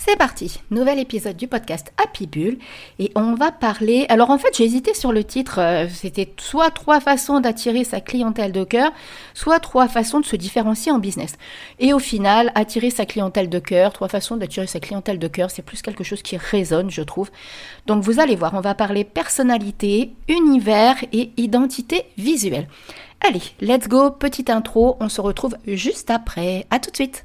C'est parti, nouvel épisode du podcast Happy Bull et on va parler. Alors en fait, j'ai hésité sur le titre. euh, C'était soit trois façons d'attirer sa clientèle de cœur, soit trois façons de se différencier en business. Et au final, attirer sa clientèle de cœur, trois façons d'attirer sa clientèle de cœur, c'est plus quelque chose qui résonne, je trouve. Donc vous allez voir, on va parler personnalité, univers et identité visuelle. Allez, let's go, petite intro, on se retrouve juste après. À tout de suite.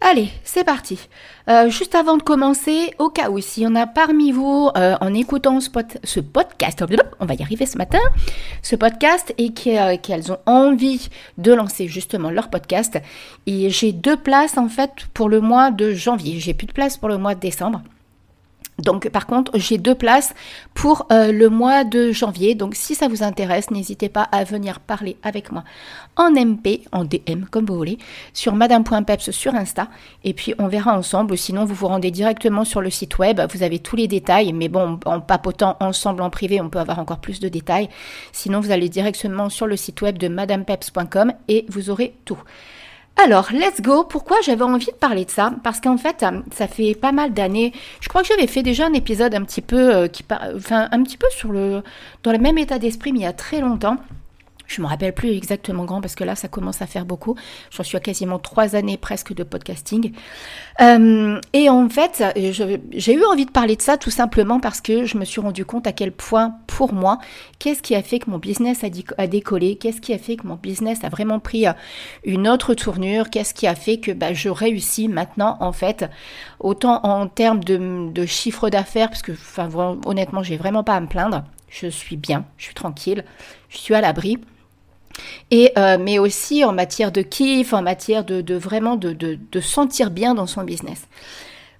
Allez, c'est parti. Euh, juste avant de commencer, au cas où s'il y en a parmi vous euh, en écoutant ce, pod- ce podcast, on va y arriver ce matin, ce podcast et euh, qu'elles ont envie de lancer justement leur podcast, et j'ai deux places en fait pour le mois de janvier. J'ai plus de place pour le mois de décembre. Donc par contre, j'ai deux places pour euh, le mois de janvier. Donc si ça vous intéresse, n'hésitez pas à venir parler avec moi en MP, en DM comme vous voulez, sur madame.peps sur Insta. Et puis on verra ensemble. Sinon, vous vous rendez directement sur le site web. Vous avez tous les détails. Mais bon, en papotant ensemble en privé, on peut avoir encore plus de détails. Sinon, vous allez directement sur le site web de madamepeps.com et vous aurez tout. Alors, let's go. Pourquoi j'avais envie de parler de ça? Parce qu'en fait, euh, ça fait pas mal d'années. Je crois que j'avais fait déjà un épisode un petit peu euh, qui, enfin, un petit peu sur le, dans le même état d'esprit, mais il y a très longtemps. Je me rappelle plus exactement grand parce que là, ça commence à faire beaucoup. J'en suis à quasiment trois années presque de podcasting. Euh, et en fait, j'ai eu envie de parler de ça tout simplement parce que je me suis rendu compte à quel point, pour moi, qu'est-ce qui a fait que mon business a, décollé, qu'est-ce qui a fait que mon business a vraiment pris euh, une autre tournure, qu'est-ce qui a fait que bah, je réussis maintenant, en fait, autant en termes de, chiffre d'affaires, parce que, enfin, honnêtement, j'ai vraiment pas à me plaindre. Je suis bien, je suis tranquille, je suis à l'abri. Et, euh, mais aussi en matière de kiff, en matière de, vraiment de sentir bien dans son business.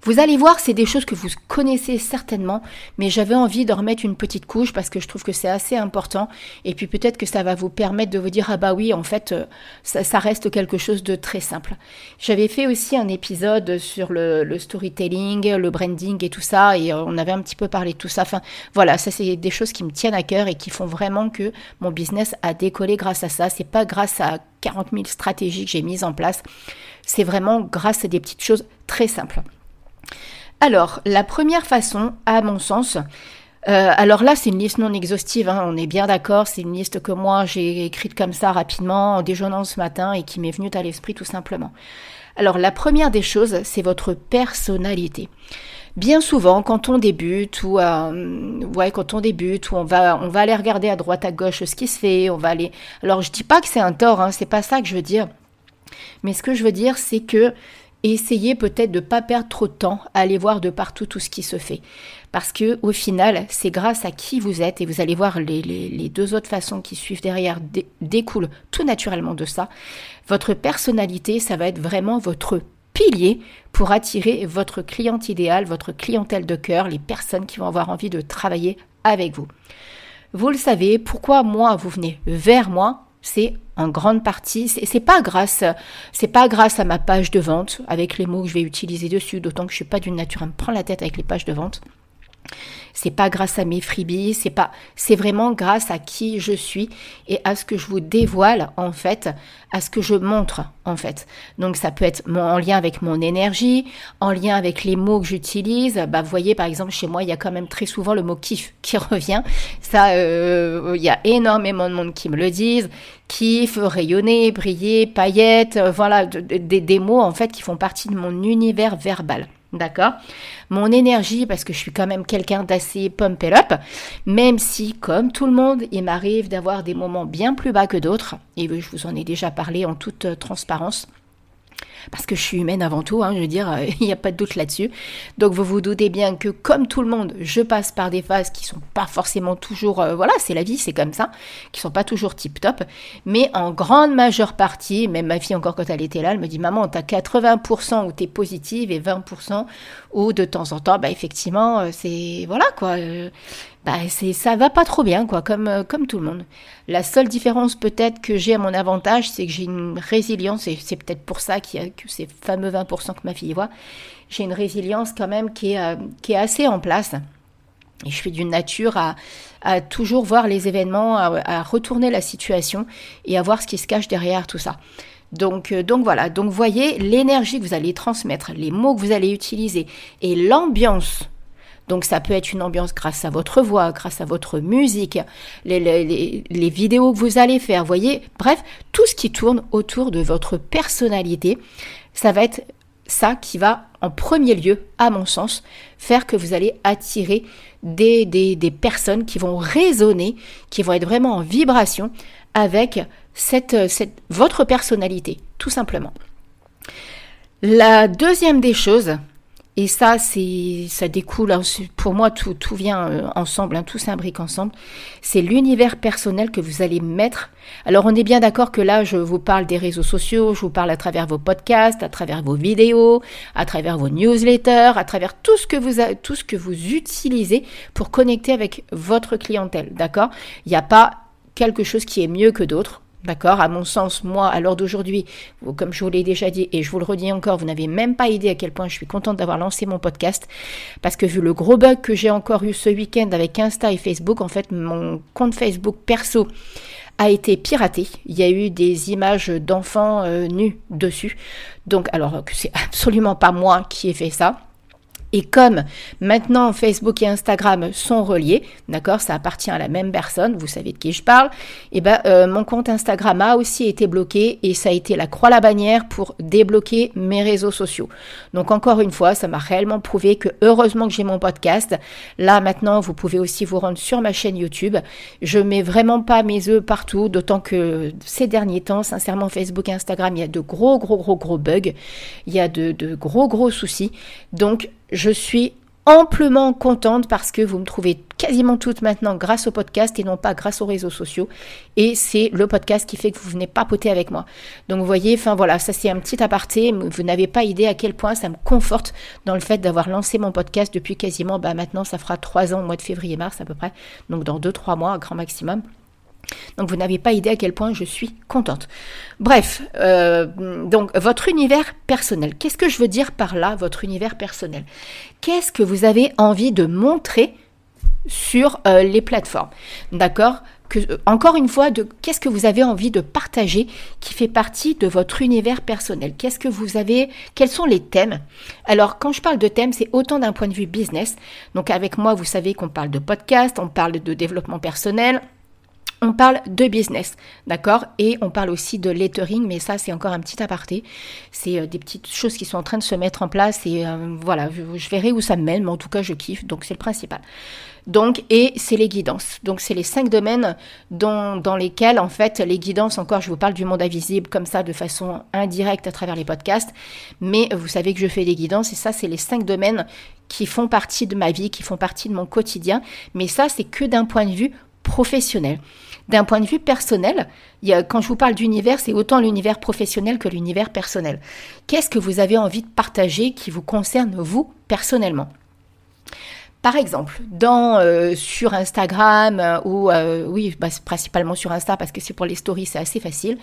Vous allez voir, c'est des choses que vous connaissez certainement, mais j'avais envie de remettre une petite couche parce que je trouve que c'est assez important. Et puis peut-être que ça va vous permettre de vous dire, ah bah oui, en fait, euh, ça, reste quelque chose de très simple. J'avais fait aussi un épisode sur le, le storytelling, le branding et tout ça, et euh, on avait un petit peu parlé de tout ça. Enfin, voilà, ça c'est des choses qui me tiennent à cœur et qui font vraiment que mon business a décollé grâce à ça. C'est pas grâce à 40 000 stratégies que j'ai mises en place, c'est vraiment grâce à des petites choses très simples. Alors, la première façon, à mon sens, euh, alors là, c'est une liste non exhaustive, hein, on est bien d'accord, c'est une liste que moi j'ai écrite comme ça rapidement en déjeunant ce matin et qui m'est venue à l'esprit tout simplement. Alors la première des choses, c'est votre personnalité. Bien souvent, quand on débute ou euh, ouais, quand on débute, ou on va on va aller regarder à droite à gauche ce qui se fait, on va aller. Alors je dis pas que c'est un tort, hein, c'est pas ça que je veux dire. Mais ce que je veux dire, c'est que essayez peut-être de ne pas perdre trop de temps à aller voir de partout tout ce qui se fait. Parce que au final, c'est grâce à qui vous êtes, et vous allez voir les, deux autres façons qui suivent derrière dé- découlent tout naturellement de ça. Votre personnalité, ça va être vraiment votre pilier pour attirer votre cliente idéale, votre clientèle de cœur, les personnes qui vont avoir envie de travailler avec vous. Vous le savez, pourquoi moi vous venez vers moi c'est en grande partie, c'est pas grâce, pas grâce à ma page de vente avec les mots que je vais utiliser dessus, d'autant que je suis pas d'une nature à me prendre la tête avec les pages de vente. C'est pas grâce à mes freebies, c'est pas, c'est vraiment grâce à qui je suis et à ce que je vous dévoile en fait, à ce que je montre en fait. Donc ça peut être en lien avec mon énergie, en lien avec les mots que j'utilise. Bah vous voyez par exemple chez moi il y a quand même très souvent le mot kiff qui revient. Ça, euh, il y a énormément de monde qui me le disent. Kiff, rayonner, briller, paillettes, euh, voilà de- de- des des mots en fait qui font partie de mon univers verbal. D'accord. Mon énergie, parce que je suis quand même quelqu'un d'assez pump up, même si, comme tout le monde, il m'arrive d'avoir des moments bien plus bas que d'autres, et je vous en ai déjà parlé en toute euh, transparence parce que je suis humaine avant tout, hein, je veux dire, euh, il n'y a pas de doute là-dessus. Donc vous vous doutez bien que comme tout le monde, je passe par des phases qui sont pas forcément toujours, euh, voilà, c'est la vie, c'est comme ça, qui sont pas toujours tip-top, mais en grande majeure partie, même ma fille encore quand elle était là, elle me dit, maman, tu as 80% où tu es positive et 20% où de temps en temps, bah effectivement, euh, c'est, voilà quoi bah, c'est ça va pas trop bien quoi comme euh, comme tout le monde. La seule différence peut-être que j'ai à mon avantage, c'est que j'ai une résilience et c'est peut-être pour ça qu'il y a que ces fameux 20% que ma fille voit. J'ai une résilience quand même qui est euh, assez en place. Et je suis d'une nature à, toujours voir les événements, à, retourner la situation et à voir ce qui se cache derrière tout ça. Euh, donc voilà, donc voyez l'énergie que vous allez transmettre, les mots que vous allez utiliser et l'ambiance donc ça peut être une ambiance grâce à votre voix, grâce à votre musique, les, vidéos que vous allez faire, voyez, bref, tout ce qui tourne autour de votre personnalité, ça va être ça qui va en premier lieu, à mon sens, faire que vous allez attirer des, des, personnes qui vont résonner, qui vont être vraiment en vibration avec cette, cette, votre personnalité, tout simplement. La deuxième des choses, et ça, c'est, ça découle, pour moi, tout, vient euh, ensemble, hein, tout s'imbrique ensemble. C'est l'univers personnel que vous allez mettre. Alors, on est bien d'accord que là, je vous parle des réseaux sociaux, je vous parle à travers vos podcasts, à travers vos vidéos, à travers vos newsletters, à travers tout ce que vous, tout ce que vous utilisez pour connecter avec votre clientèle. D'accord? Il n'y a pas quelque chose qui est mieux que d'autre. D'accord À mon sens, moi, à l'heure d'aujourd'hui, comme je vous l'ai déjà dit et je vous le redis encore, vous n'avez même pas idée à quel point je suis contente d'avoir lancé mon podcast. Parce que vu le gros bug que j'ai encore eu ce week-end avec Insta et Facebook, en fait, mon compte Facebook perso a été piraté. Il y a eu des images d'enfants euh, nus dessus. Donc, alors que c'est absolument pas moi qui ai fait ça. Et comme maintenant Facebook et Instagram sont reliés, d'accord, ça appartient à la même personne, vous savez de qui je parle, et eh ben euh, mon compte Instagram a aussi été bloqué et ça a été la croix la bannière pour débloquer mes réseaux sociaux. Donc encore une fois, ça m'a réellement prouvé que heureusement que j'ai mon podcast. Là maintenant, vous pouvez aussi vous rendre sur ma chaîne YouTube. Je mets vraiment pas mes œufs partout, d'autant que ces derniers temps, sincèrement, Facebook et Instagram, il y a de gros gros gros gros bugs, il y a de, de gros gros soucis. Donc je suis amplement contente parce que vous me trouvez quasiment toutes maintenant grâce au podcast et non pas grâce aux réseaux sociaux. Et c'est le podcast qui fait que vous venez papoter avec moi. Donc vous voyez, enfin voilà, ça c'est un petit aparté. Vous n'avez pas idée à quel point ça me conforte dans le fait d'avoir lancé mon podcast depuis quasiment, bah maintenant ça fera trois ans au mois de février-mars à peu près. Donc dans deux, trois mois, grand maximum. Donc vous n'avez pas idée à quel point je suis contente. Bref, euh, donc votre univers personnel. Qu'est-ce que je veux dire par là, votre univers personnel? Qu'est-ce que vous avez envie de montrer sur euh, les plateformes? D'accord? Euh, encore une fois, qu'est-ce que vous avez envie de partager qui fait partie de votre univers personnel? Qu'est-ce que vous avez Quels sont les thèmes? Alors, quand je parle de thèmes, c'est autant d'un point de vue business. Donc, avec moi, vous savez qu'on parle de podcast, on parle de développement personnel, on parle de business, d'accord? Et on parle aussi de lettering, mais ça c'est encore un petit aparté. C'est euh, des petites choses qui sont en train de se mettre en place et euh, voilà, je, verrai où ça me mène, mais en tout cas je kiffe, donc c'est le principal. Donc, et c'est les guidances. Donc, c'est les cinq domaines dans, dans lesquels, en fait, les guidances, encore, je vous parle du monde invisible comme ça, de façon indirecte à travers les podcasts. Mais vous savez que je fais des guidances et ça, c'est les cinq domaines qui font partie de ma vie, qui font partie de mon quotidien. Mais ça, c'est que d'un point de vue professionnel. D'un point de vue personnel, quand je vous parle d'univers, c'est autant l'univers professionnel que l'univers personnel. Qu'est-ce que vous avez envie de partager qui vous concerne vous personnellement? Par exemple, euh, sur Instagram euh, ou euh, oui, bah, principalement sur Insta parce que c'est pour les stories, c'est assez facile.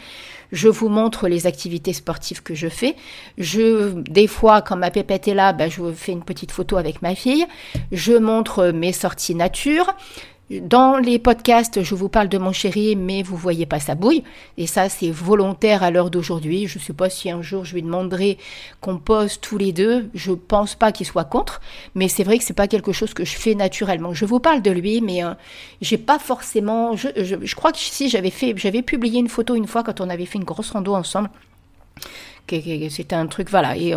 Je vous montre les activités sportives que je fais. Je, des fois, quand ma pépette est là, bah, je fais une petite photo avec ma fille. Je montre mes sorties nature. Dans les podcasts, je vous parle de mon chéri, mais vous voyez pas sa bouille. Et ça, c'est volontaire à l'heure d'aujourd'hui. Je ne sais pas si un jour je lui demanderai qu'on pose tous les deux. Je pense pas qu'il soit contre, mais c'est vrai que c'est pas quelque chose que je fais naturellement. Je vous parle de lui, mais euh, j'ai pas forcément. Je, crois que si j'avais fait, j'avais publié une photo une fois quand on avait fait une grosse rando ensemble C'était un truc, voilà. Et,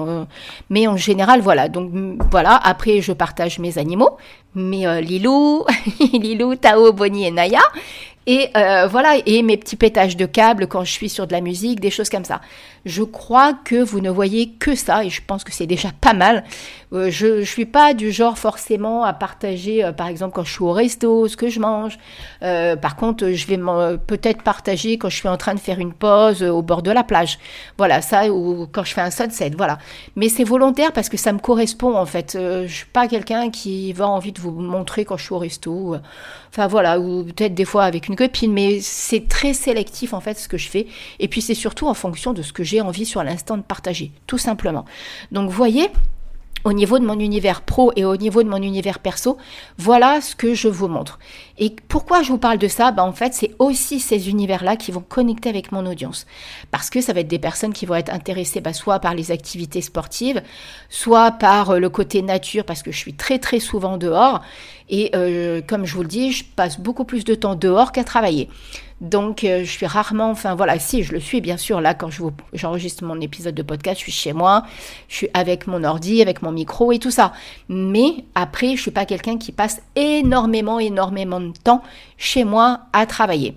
mais en général, voilà. Donc voilà. Après, je partage mes animaux, mes Lilou, Lilou, Tao, Bonnie et Naya. Et euh, voilà, et mes petits pétages de câbles quand je suis sur de la musique, des choses comme ça. Je crois que vous ne voyez que ça, et je pense que c'est déjà pas mal. Euh, je ne suis pas du genre forcément à partager, euh, par exemple, quand je suis au resto, ce que je mange. par contre, je vais peut-être partager quand je suis en train de faire une pause au bord de la plage. Voilà, ça, ou quand je fais un sunset, voilà. Mais c'est volontaire parce que ça me correspond, en fait. je suis pas quelqu'un qui va envie de vous montrer quand je suis au resto. Enfin, voilà, ou peut-être des fois avec une mais c'est très sélectif en fait ce que je fais. Et puis c'est surtout en fonction de ce que j'ai envie sur l'instant de partager, tout simplement. Donc voyez, au niveau de mon univers pro et au niveau de mon univers perso, voilà ce que je vous montre. Et pourquoi je vous parle de ça? Ben En fait, c'est aussi ces univers-là qui vont connecter avec mon audience. Parce que ça va être des personnes qui vont être intéressées ben, soit par les activités sportives, soit par euh, le côté nature, parce que je suis très très souvent dehors. Et euh, comme je vous le dis, je passe beaucoup plus de temps dehors qu'à travailler. Donc, euh, je suis rarement, enfin voilà, si je le suis bien sûr, là quand j'enregistre mon épisode de podcast, je suis chez moi, je suis avec mon ordi, avec mon micro et tout ça. Mais après, je suis pas quelqu'un qui passe énormément, énormément de temps chez moi à travailler.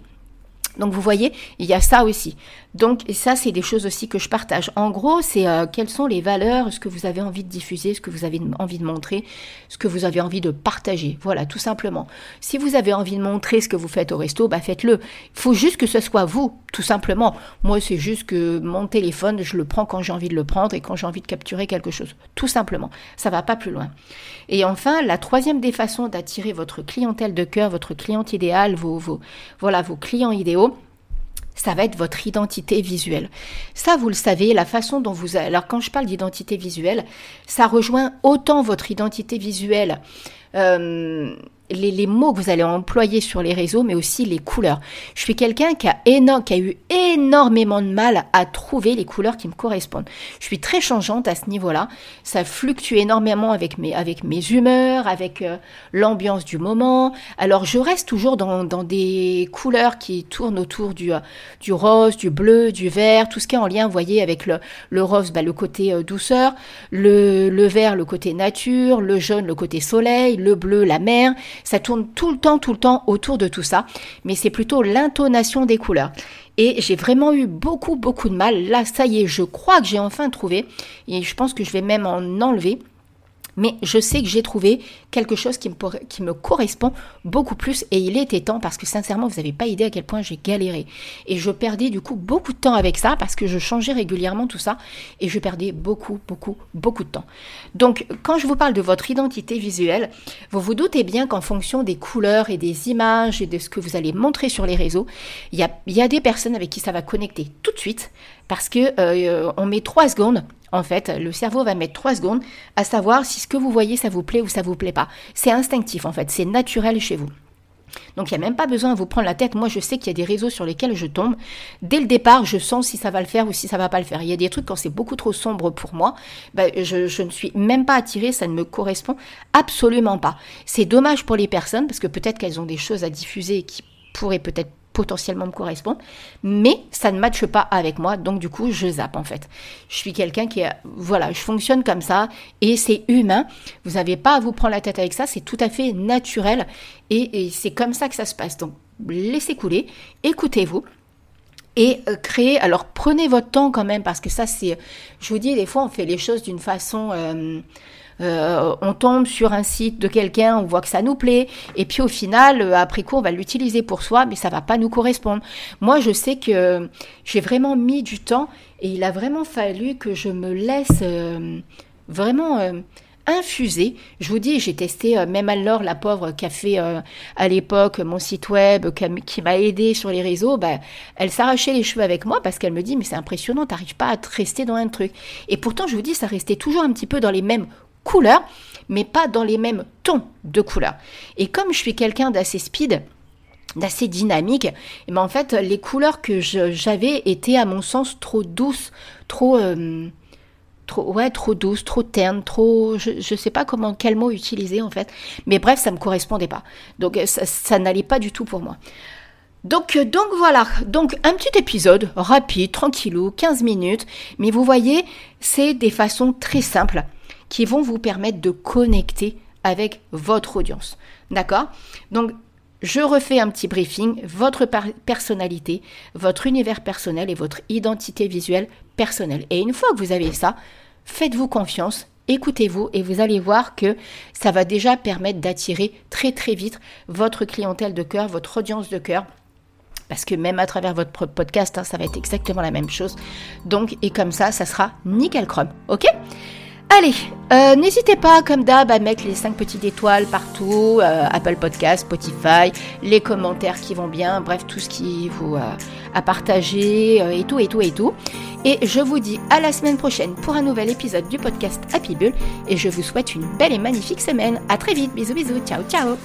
Donc vous voyez, il y a ça aussi. Donc ça, c'est des choses aussi que je partage. En gros, c'est euh, quelles sont les valeurs, ce que vous avez envie de diffuser, ce que vous avez envie de montrer, ce que vous avez envie de partager. Voilà, tout simplement. Si vous avez envie de montrer ce que vous faites au resto, bah faites-le. Il faut juste que ce soit vous, tout simplement. Moi, c'est juste que mon téléphone, je le prends quand j'ai envie de le prendre et quand j'ai envie de capturer quelque chose. Tout simplement. Ça va pas plus loin. Et enfin, la troisième des façons d'attirer votre clientèle de cœur, votre cliente idéale, vos, vos, voilà, vos clients idéaux, ça va être votre identité visuelle. Ça, vous le savez, la façon dont vous... Alors quand je parle d'identité visuelle, ça rejoint autant votre identité visuelle. Euh, les, mots que vous allez employer sur les réseaux, mais aussi les couleurs. Je suis quelqu'un qui a, qui a eu énormément de mal à trouver les couleurs qui me correspondent. Je suis très changeante à ce niveau-là. Ça fluctue énormément avec mes, avec mes humeurs, avec euh, l'ambiance du moment. Alors je reste toujours dans, dans, des couleurs qui tournent autour du, euh, du rose, du bleu, du vert, tout ce qui est en lien, vous voyez, avec le, le rose, bah, le côté euh, douceur, le, le vert, le côté nature, le jaune, le côté soleil, le bleu, la mer. Ça tourne tout le temps, tout le temps autour de tout ça, mais c'est plutôt l'intonation des couleurs. Et j'ai vraiment eu beaucoup, beaucoup de mal. Là, ça y est, je crois que j'ai enfin trouvé, et je pense que je vais même en enlever mais je sais que j'ai trouvé quelque chose qui me, correspond beaucoup plus et il était temps parce que sincèrement, vous n'avez pas idée à quel point j'ai galéré. Et je perdais du coup beaucoup de temps avec ça parce que je changeais régulièrement tout ça et je perdais beaucoup, beaucoup, beaucoup de temps. Donc, quand je vous parle de votre identité visuelle, vous vous doutez bien qu'en fonction des couleurs et des images et de ce que vous allez montrer sur les réseaux, il y a, des personnes avec qui ça va connecter tout de suite parce que euh, on met trois secondes en fait, le cerveau va mettre trois secondes à savoir si ce que vous voyez, ça vous plaît ou ça vous plaît pas. C'est instinctif, en fait, c'est naturel chez vous. Donc il n'y a même pas besoin de vous prendre la tête. Moi, je sais qu'il y a des réseaux sur lesquels je tombe. Dès le départ, je sens si ça va le faire ou si ça va pas le faire. Il y a des trucs quand c'est beaucoup trop sombre pour moi, ben, je, je, ne suis même pas attirée, ça ne me correspond absolument pas. C'est dommage pour les personnes parce que peut-être qu'elles ont des choses à diffuser qui pourraient peut-être potentiellement me correspondre, mais ça ne matche pas avec moi, donc du coup, je zappe en fait. Je suis quelqu'un qui voilà, je fonctionne comme ça, et c'est humain. Vous n'avez pas à vous prendre la tête avec ça, c'est tout à fait naturel, et, c'est comme ça que ça se passe. Donc, laissez couler, écoutez-vous, et euh, créez. Alors prenez votre temps quand même parce que ça c'est, je vous dis des fois on fait les choses d'une façon euh, euh, on tombe sur un site de quelqu'un, on voit que ça nous plaît, et puis au final, euh, après coup, on va l'utiliser pour soi, mais ça va pas nous correspondre. Moi, je sais que j'ai vraiment mis du temps, et il a vraiment fallu que je me laisse euh, vraiment infuser. Je vous dis, j'ai testé, même alors la pauvre qui à l'époque mon site web, qui m'a aidé sur les réseaux, ben, elle s'arrachait les cheveux avec moi parce qu'elle me dit, mais c'est impressionnant, t'arrives pas à te rester dans un truc. Et pourtant, je vous dis, ça restait toujours un petit peu dans les mêmes couleurs, mais pas dans les mêmes tons de couleurs. Et comme je suis quelqu'un d'assez speed, d'assez dynamique, et eh ben en fait les couleurs que j'avais étaient à mon sens trop douces, trop euh, trop ouais trop douces, trop ternes, trop je, ne sais pas comment quel mot utiliser en fait, mais bref ça me correspondait pas. Donc ça, ça n'allait pas du tout pour moi. Donc, euh, donc voilà, donc un petit épisode rapide, tranquillou, 15 minutes, mais vous voyez, c'est des façons très simples qui vont vous permettre de connecter avec votre audience. D'accord? Donc, je refais un petit briefing, votre personnalité, votre univers personnel et votre identité visuelle personnelle. Et une fois que vous avez ça, faites-vous confiance, écoutez-vous et vous allez voir que ça va déjà permettre d'attirer très très vite votre clientèle de cœur, votre audience de cœur parce que même à travers votre podcast, hein, ça va être exactement la même chose. Donc, et comme ça, ça sera nickel chrome. Ok? Allez, euh, n'hésitez pas, comme d'hab, à mettre les 5 petites étoiles partout, euh, Apple Podcast, Spotify, les commentaires qui vont bien, bref, tout ce qui vous euh, a partagé, et tout, et tout, et tout. Et je vous dis à la semaine prochaine pour un nouvel épisode du podcast Happy Bull, et je vous souhaite une belle et magnifique semaine. À très vite, bisous, bisous, ciao, ciao